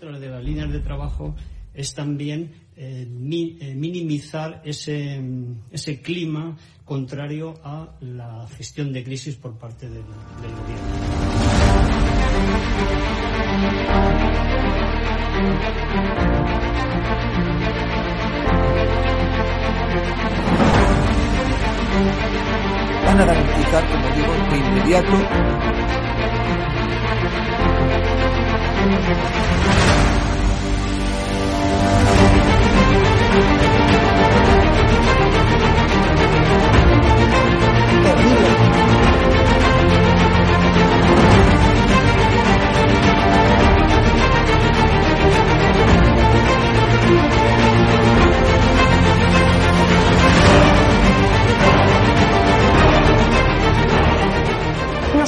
Otra de las líneas de trabajo es también eh, eh, minimizar ese, ese, clima contrario a la gestión de crisis por parte del, del gobierno. Van a garantizar, como digo, de inmediato No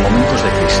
momentos de crisis.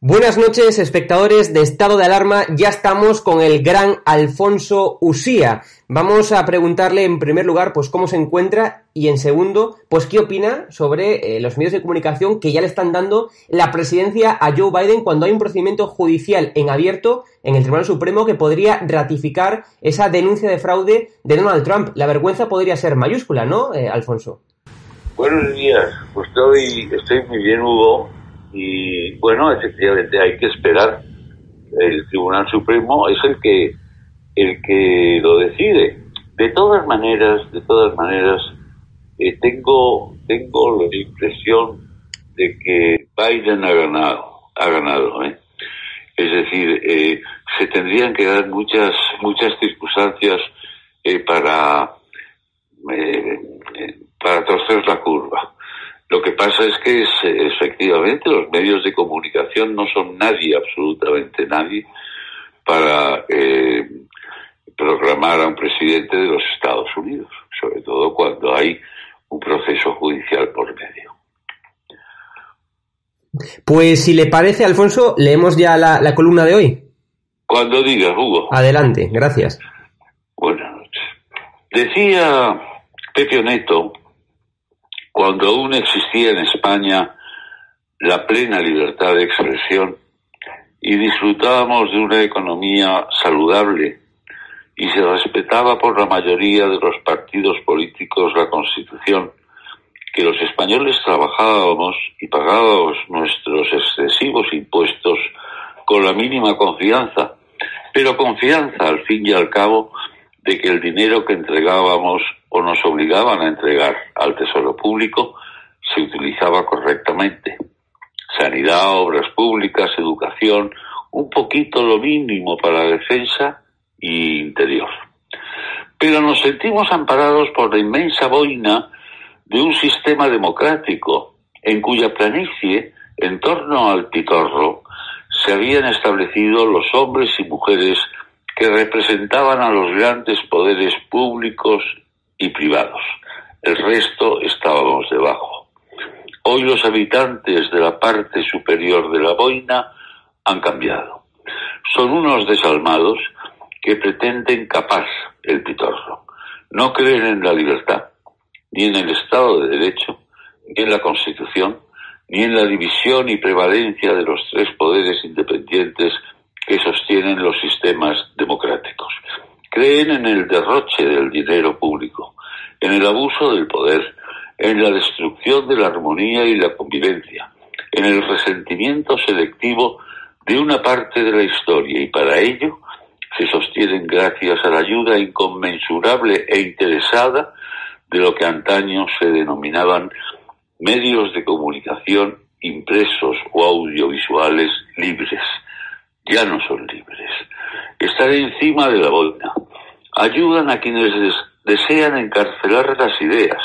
Buenas noches, espectadores de Estado de Alarma. Ya estamos con el gran Alfonso Usía. Vamos a preguntarle en primer lugar, pues cómo se encuentra y en segundo, pues qué opina sobre eh, los medios de comunicación que ya le están dando la presidencia a Joe Biden cuando hay un procedimiento judicial en abierto en el Tribunal Supremo que podría ratificar esa denuncia de fraude de Donald Trump. La vergüenza podría ser mayúscula, ¿no, eh, Alfonso? Buenos días. Pues estoy, estoy muy bien, Hugo y bueno, efectivamente hay que esperar. El Tribunal Supremo es el que el que lo decide. De todas maneras, de todas maneras, eh, tengo tengo la impresión de que Biden ha ganado, ha ganado. ¿eh? Es decir, eh, se tendrían que dar muchas muchas circunstancias eh, para para torcer la curva. Lo que pasa es que es, efectivamente los medios de comunicación no son nadie, absolutamente nadie, para eh, programar a un presidente de los Estados Unidos, sobre todo cuando hay un proceso judicial por medio. Pues si le parece, Alfonso, leemos ya la, la columna de hoy. Cuando digas, Hugo. Adelante, gracias. Buenas noches. Decía Pepe Neto, cuando aún existía en España la plena libertad de expresión y disfrutábamos de una economía saludable y se respetaba por la mayoría de los partidos políticos la Constitución, que los españoles trabajábamos y pagábamos nuestros excesivos impuestos con la mínima confianza, pero confianza al fin y al cabo de que el dinero que entregábamos o nos obligaban a entregar al Tesoro Público se utilizaba correctamente. Sanidad, obras públicas, educación, un poquito lo mínimo para la defensa y interior. Pero nos sentimos amparados por la inmensa boina de un sistema democrático en cuya planicie, en torno al pitorro, se habían establecido los hombres y mujeres que representaban a los grandes poderes públicos y privados. El resto estábamos debajo. Hoy los habitantes de la parte superior de la boina han cambiado. Son unos desalmados que pretenden capaz el pitorro. No creen en la libertad, ni en el Estado de Derecho, ni en la Constitución, ni en la división y prevalencia de los tres poderes independientes que sostienen los sistemas democráticos. Creen en el derroche del dinero público, en el abuso del poder, en la destrucción de la armonía y la convivencia, en el resentimiento selectivo de una parte de la historia y para ello se sostienen gracias a la ayuda inconmensurable e interesada de lo que antaño se denominaban medios de comunicación impresos o audiovisuales libres. Ya no son libres. Están encima de la boina. Ayudan a quienes desean encarcelar las ideas,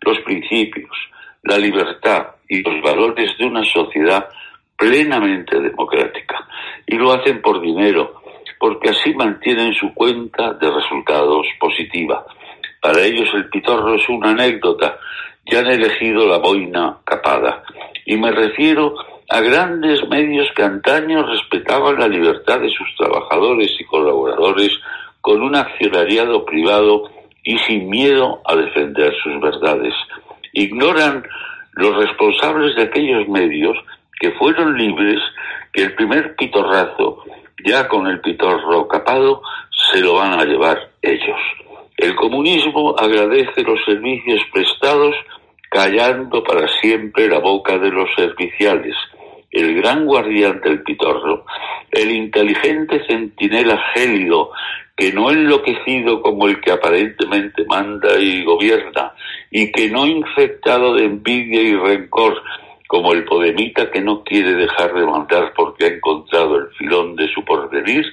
los principios, la libertad y los valores de una sociedad plenamente democrática. Y lo hacen por dinero, porque así mantienen su cuenta de resultados positiva. Para ellos el pitorro es una anécdota, ya han elegido la boina capada. Y me refiero a grandes medios que antaño respetaban la libertad de sus trabajadores y colaboradores con un accionariado privado y sin miedo a defender sus verdades. Ignoran los responsables de aquellos medios que fueron libres que el primer pitorrazo, ya con el pitorro capado, se lo van a llevar ellos. El comunismo agradece los servicios prestados callando para siempre la boca de los serviciales. El gran guardián del pitorro, el inteligente centinela gélido, que no enloquecido como el que aparentemente manda y gobierna, y que no infectado de envidia y rencor, como el podemita que no quiere dejar de mandar porque ha encontrado el filón de su porvenir,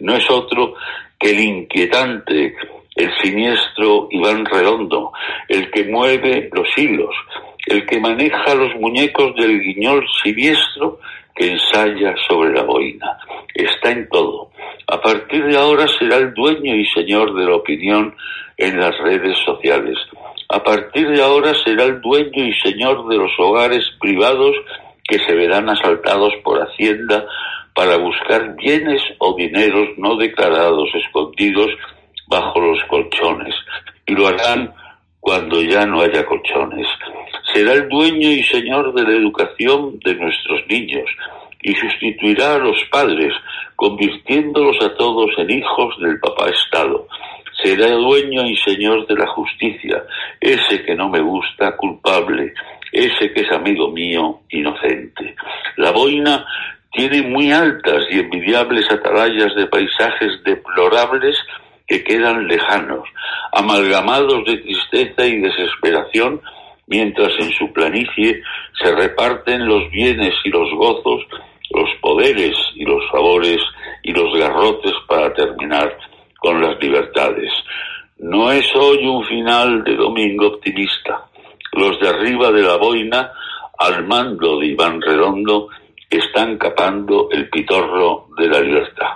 no es otro que el inquietante, el siniestro Iván Redondo, el que mueve los hilos, el que maneja los muñecos del guiñol siniestro que ensaya sobre la boina. Está en todo. A partir de ahora será el dueño y señor de la opinión en las redes sociales. A partir de ahora será el dueño y señor de los hogares privados que se verán asaltados por Hacienda para buscar bienes o dineros no declarados escondidos bajo los colchones. Y lo harán cuando ya no haya colchones. Será el dueño y señor de la educación de nuestros niños y sustituirá a los padres, convirtiéndolos a todos en hijos del papá Estado. Será dueño y señor de la justicia, ese que no me gusta, culpable, ese que es amigo mío, inocente. La boina tiene muy altas y envidiables atalayas de paisajes deplorables que quedan lejanos, amalgamados de tristeza y desesperación, mientras en su planicie se reparten los bienes y los gozos, los poderes y los favores y los garrotes para terminar con las libertades. No es hoy un final de domingo optimista. Los de arriba de la boina, al mando de Iván Redondo, están capando el pitorro de la libertad.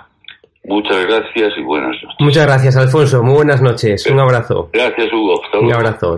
Muchas gracias y buenas noches. Muchas gracias, Alfonso. Muy buenas noches. Un abrazo. Gracias, Hugo. Un abrazo.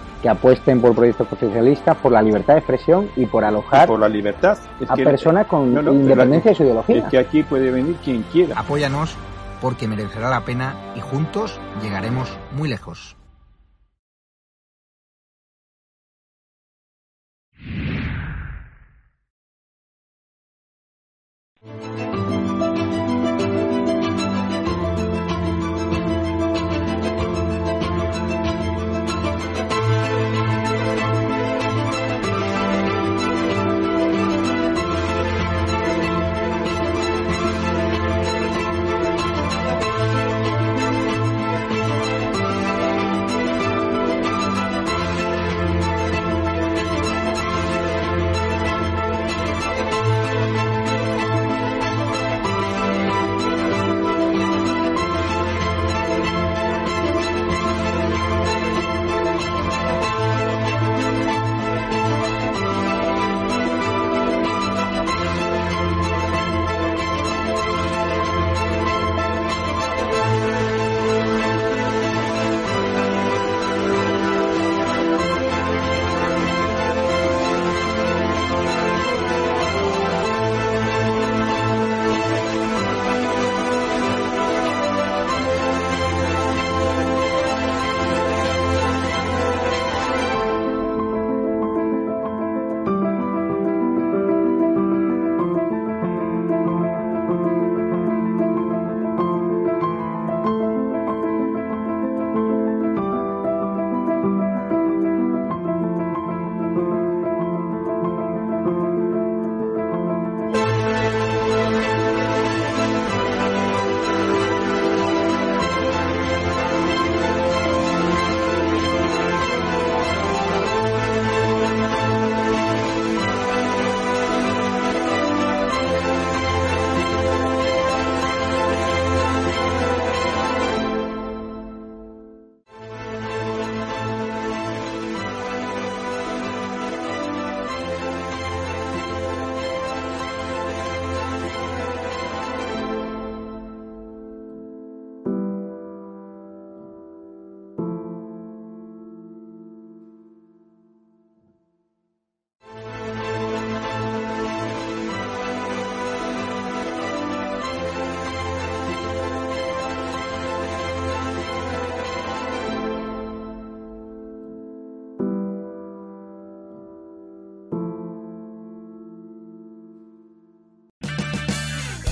que apuesten por proyectos socialistas, por la libertad de expresión y por alojar por la libertad. a personas con independencia de su ideología. Es que aquí puede venir quien quiera. Apóyanos porque merecerá la pena y juntos llegaremos muy lejos.